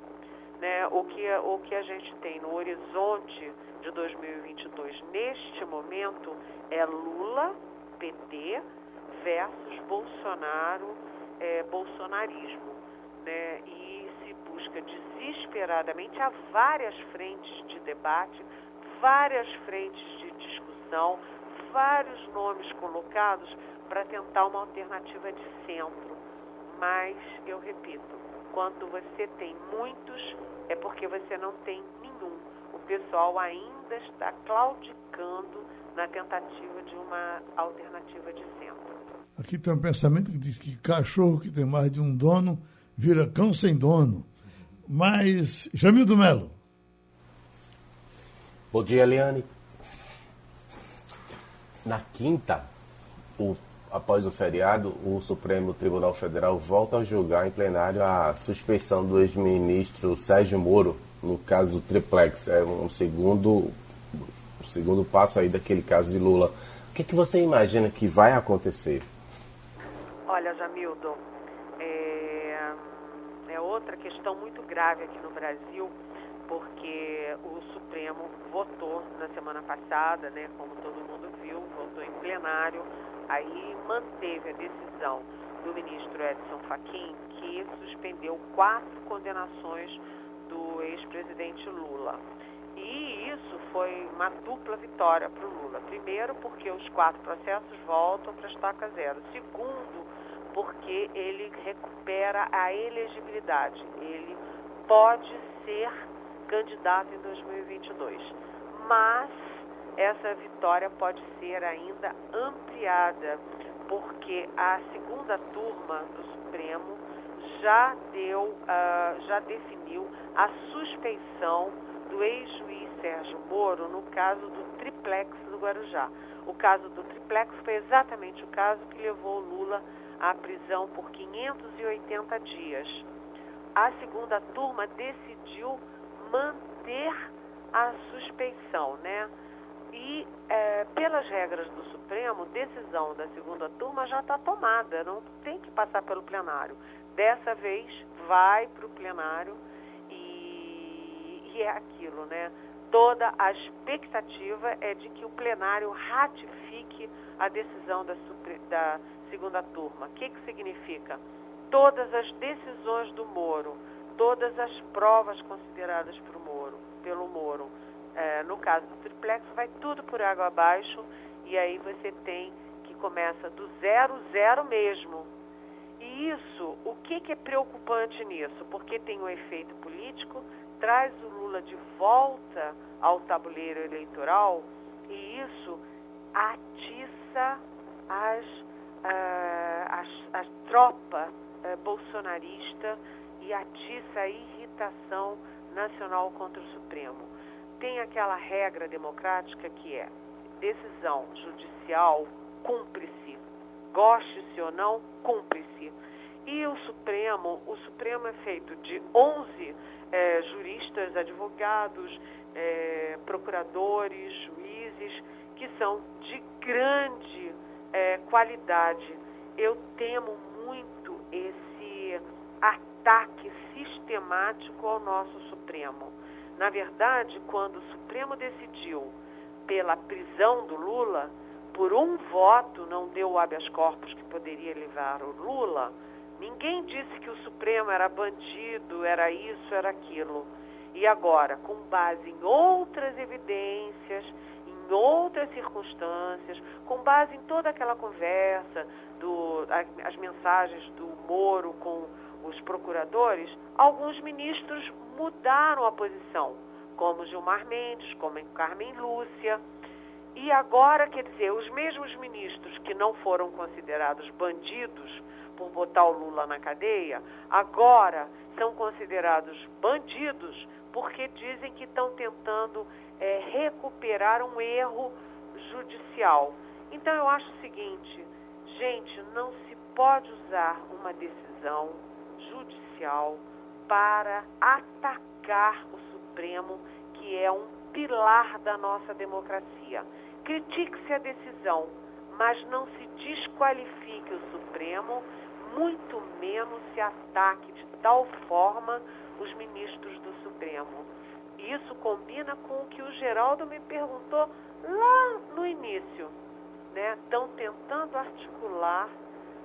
Né? O, que, o que a gente tem no horizonte de 2022, neste momento, é Lula PT versus Bolsonaro, é, bolsonarismo. Né? E se busca desesperadamente, há várias frentes de debate, várias frentes discussão, vários nomes colocados para tentar uma alternativa de centro. Mas, eu repito, quando você tem muitos, é porque você não tem nenhum. O pessoal ainda está claudicando na tentativa de uma alternativa de centro.
Aqui tem um pensamento que diz que cachorro que tem mais de um dono vira cão sem dono. Mas, Jamildo Melo.
Bom dia, Eliane. Na quinta, o, após o feriado, o Supremo Tribunal Federal volta a julgar em plenário a suspeição do ex-ministro Sérgio Moro no caso do triplex. É um segundo segundo passo aí daquele caso de Lula. O que, que você imagina que vai acontecer?
Olha, Jamildo, é, é outra questão muito grave aqui no Brasil, porque o Supremo votou na semana passada, né, como todo mundo viu, votou em plenário, aí manteve a decisão do ministro Edson Fachin, que suspendeu quatro condenações do ex-presidente Lula. E isso foi uma dupla vitória para o Lula. Primeiro, porque os quatro processos voltam para estaca zero. Segundo, porque ele recupera a elegibilidade. Ele pode ser candidato em 2022. Mas essa vitória pode ser ainda ampliada, porque a segunda turma do Supremo já deu, uh, já definiu a suspeição do ex-juiz Sérgio Moro no caso do triplex do Guarujá. O caso do triplex foi exatamente o caso que levou Lula à prisão por 580 dias. A segunda turma decidiu manter a suspeição, né? E é, pelas regras do Supremo, decisão da segunda turma já está tomada, não tem que passar pelo plenário. Dessa vez vai para o plenário que é aquilo, né? Toda a expectativa é de que o plenário ratifique a decisão da, da segunda turma. O que, que significa? Todas as decisões do Moro, todas as provas consideradas por Moro, pelo Moro, é, no caso do triplex, vai tudo por água abaixo e aí você tem que começa do zero, zero mesmo. E isso, o que, que é preocupante nisso? Porque tem um efeito político, traz o Lula de volta ao tabuleiro eleitoral e isso atiça as, uh, as, as tropa é, bolsonarista e atiça a irritação nacional contra o Supremo. Tem aquela regra democrática que é decisão judicial cumpre-se, goste-se ou não, cumpre-se. E o Supremo, o Supremo é feito de 11 é, juristas, advogados, é, procuradores, juízes, que são de grande é, qualidade. Eu temo muito esse ataque sistemático ao nosso Supremo. Na verdade, quando o Supremo decidiu pela prisão do Lula, por um voto não deu o habeas corpus que poderia levar o Lula, ninguém disse que o Supremo era bandido, era isso, era aquilo. E agora, com base em outras evidências, em outras circunstâncias, com base em toda aquela conversa, do, as mensagens do Moro com os procuradores, alguns ministros mudaram a posição, como Gilmar Mendes, como Carmen Lúcia. E agora, quer dizer, os mesmos ministros que não foram considerados bandidos por botar o Lula na cadeia, agora são considerados bandidos porque dizem que estão tentando é, recuperar um erro judicial. Então eu acho o seguinte, gente, não se pode usar uma decisão para atacar o Supremo, que é um pilar da nossa democracia. Critique-se a decisão, mas não se desqualifique o Supremo, muito menos se ataque de tal forma os ministros do Supremo. Isso combina com o que o Geraldo me perguntou lá no início. Estão né? tentando articular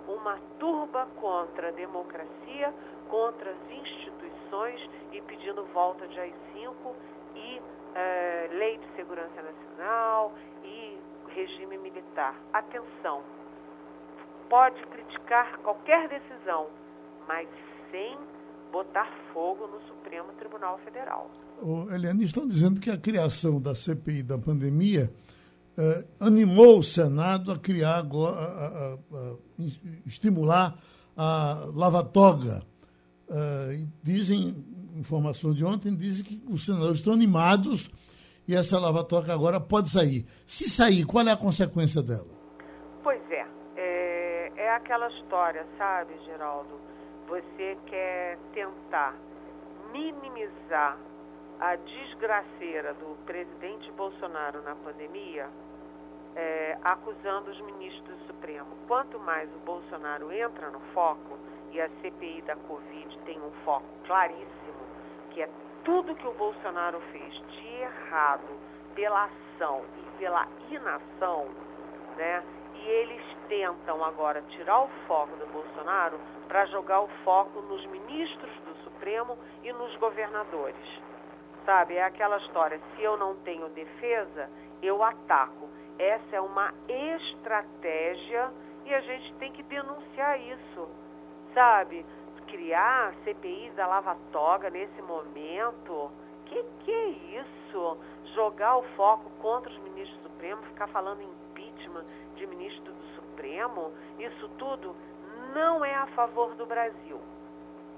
uma turba contra a democracia, contra as instituições e pedindo volta de AI-5 e é, lei de segurança nacional e regime militar. Atenção, pode criticar qualquer decisão, mas sem botar fogo no Supremo Tribunal Federal.
O Eliane, estão dizendo que a criação da CPI da pandemia eh, animou o Senado a criar, agora, a, a, a, estimular a lava-toga. Eh, dizem, informações de ontem, dizem que os senadores estão animados e essa lava-toga agora pode sair. Se sair, qual é a consequência dela?
Pois é, é, é aquela história, sabe, Geraldo? Você quer tentar minimizar a desgraceira do presidente Bolsonaro na pandemia, é, acusando os ministros do Supremo. Quanto mais o Bolsonaro entra no foco, e a CPI da Covid tem um foco claríssimo, que é tudo que o Bolsonaro fez de errado pela ação e pela inação, né? E eles tentam agora tirar o foco do Bolsonaro para jogar o foco nos ministros do Supremo e nos governadores. Sabe, é aquela história, se eu não tenho defesa, eu ataco. Essa é uma estratégia e a gente tem que denunciar isso. Sabe, criar CPI da lava-toga nesse momento, que que é isso? Jogar o foco contra os ministros do Supremo, ficar falando impeachment de ministro do Supremo, isso tudo não é a favor do Brasil.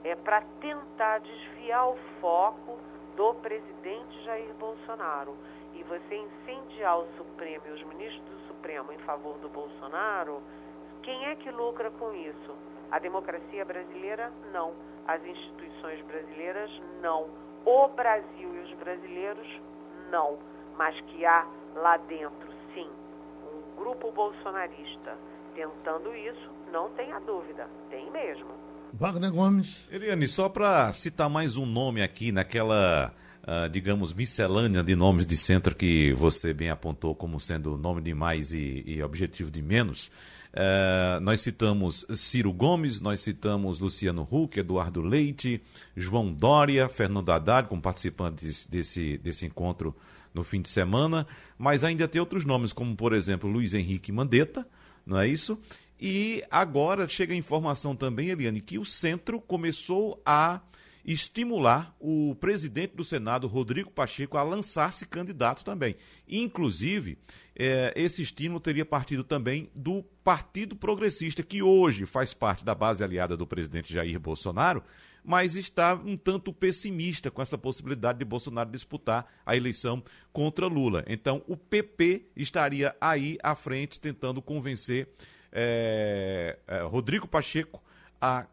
É para tentar desviar o foco do presidente Jair Bolsonaro. E você incendiar o Supremo e os ministros do Supremo em favor do Bolsonaro, quem é que lucra com isso? A democracia brasileira, não. As instituições brasileiras, não. O Brasil e os brasileiros, não. Mas que há lá dentro, sim, um grupo bolsonarista tentando isso, não tenha dúvida, tem mesmo.
Wagner Gomes.
Eliane, só para citar mais um nome aqui naquela, uh, digamos, miscelânea de nomes de centro que você bem apontou como sendo nome de mais e, e objetivo de menos. Uh, nós citamos Ciro Gomes, nós citamos Luciano Huck, Eduardo Leite, João Dória, Fernando Haddad, como participantes desse, desse encontro no fim de semana, mas ainda tem outros nomes, como por exemplo Luiz Henrique Mandetta, não é isso? E agora chega a informação também, Eliane, que o centro começou a estimular o presidente do Senado, Rodrigo Pacheco, a lançar-se candidato também. Inclusive, é, esse estímulo teria partido também do Partido Progressista, que hoje faz parte da base aliada do presidente Jair Bolsonaro, mas está um tanto pessimista com essa possibilidade de Bolsonaro disputar a eleição contra Lula. Então, o PP estaria aí à frente tentando convencer é, é, Rodrigo Pacheco a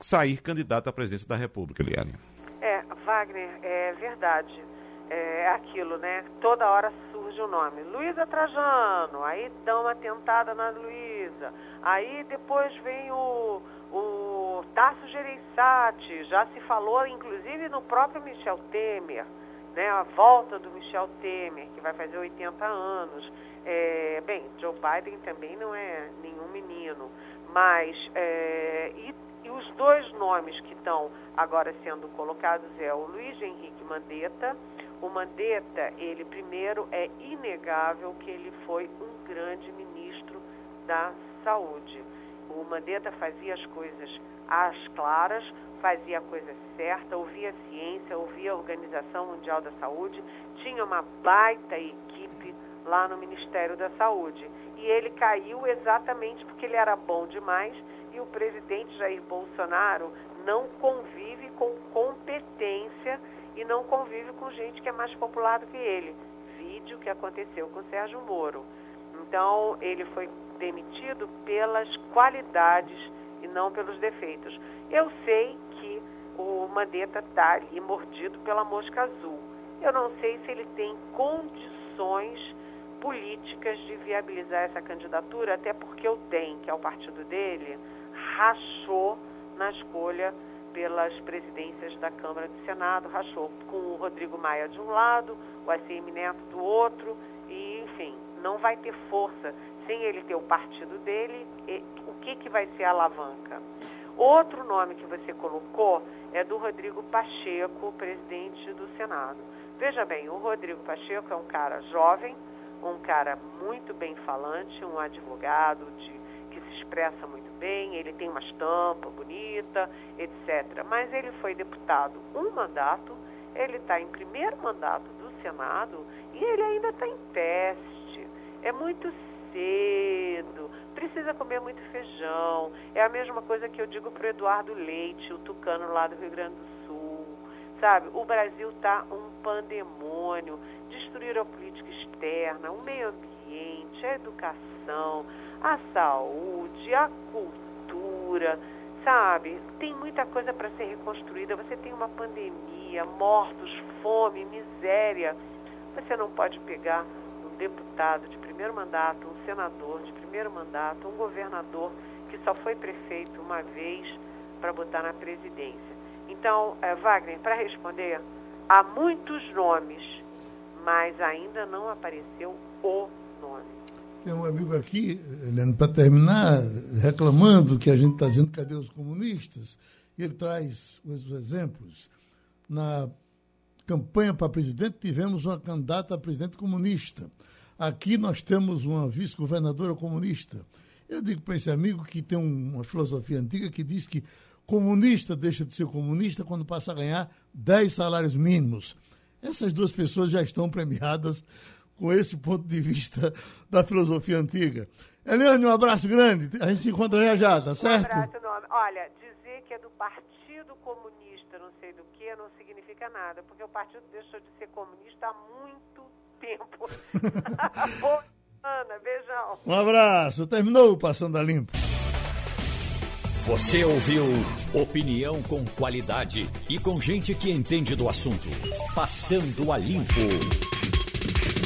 sair candidato à presidência da República, Eliane.
É, Wagner, é verdade. É aquilo, né? Toda hora surge o nome. Luísa Trajano, aí dão uma tentada na Luísa. Aí depois vem o, o Tasso Gereissati, já se falou inclusive no próprio Michel Temer, né? A volta do Michel Temer, que vai fazer 80 anos. É, bem, Joe Biden também não é nenhum menino, mas é, e e os dois nomes que estão agora sendo colocados é o Luiz Henrique Mandetta. O Mandetta, ele primeiro é inegável que ele foi um grande ministro da saúde. O Mandetta fazia as coisas às claras, fazia a coisa certa, ouvia a ciência, ouvia a Organização Mundial da Saúde, tinha uma baita equipe lá no Ministério da Saúde. E ele caiu exatamente porque ele era bom demais e o presidente Jair Bolsonaro não convive com competência e não convive com gente que é mais popular do que ele. Vídeo que aconteceu com Sérgio Moro. Então, ele foi demitido pelas qualidades e não pelos defeitos. Eu sei que o Mandetta está ali mordido pela mosca azul. Eu não sei se ele tem condições políticas de viabilizar essa candidatura, até porque o DEM, que é o partido dele, rachou na escolha pelas presidências da Câmara e do Senado, rachou com o Rodrigo Maia de um lado, o ACM Neto do outro, e enfim, não vai ter força sem ele ter o partido dele, o que, que vai ser a alavanca? Outro nome que você colocou é do Rodrigo Pacheco, presidente do Senado. Veja bem, o Rodrigo Pacheco é um cara jovem, um cara muito bem falante, um advogado de, se expressa muito bem, ele tem uma estampa bonita, etc. Mas ele foi deputado um mandato, ele está em primeiro mandato do Senado e ele ainda está em teste. É muito cedo, precisa comer muito feijão. É a mesma coisa que eu digo para o Eduardo Leite, o tucano lá do Rio Grande do Sul. Sabe, o Brasil está um pandemônio. Destruir a política externa, o meio ambiente, a educação, a saúde, a cultura, sabe? Tem muita coisa para ser reconstruída. Você tem uma pandemia, mortos, fome, miséria. Você não pode pegar um deputado de primeiro mandato, um senador de primeiro mandato, um governador que só foi prefeito uma vez para botar na presidência. Então, é, Wagner, para responder, há muitos nomes, mas ainda não apareceu o nome.
Tem um amigo aqui, Helena, para terminar, reclamando que a gente está dizendo cadê os comunistas, e ele traz os exemplos. Na campanha para presidente, tivemos uma candidata a presidente comunista. Aqui nós temos uma vice-governadora comunista. Eu digo para esse amigo que tem uma filosofia antiga que diz que comunista deixa de ser comunista quando passa a ganhar 10 salários mínimos. Essas duas pessoas já estão premiadas com esse ponto de vista da filosofia antiga. Eliane, um abraço grande. A gente se encontra já já, tá certo? Um
abraço enorme. Olha, dizer que é do Partido Comunista, não sei do que, não significa nada, porque o partido deixou de ser comunista há muito tempo. Boa semana, beijão.
Um abraço. Terminou Passando a Limpo.
Você ouviu opinião com qualidade e com gente que entende do assunto. Passando a Limpo.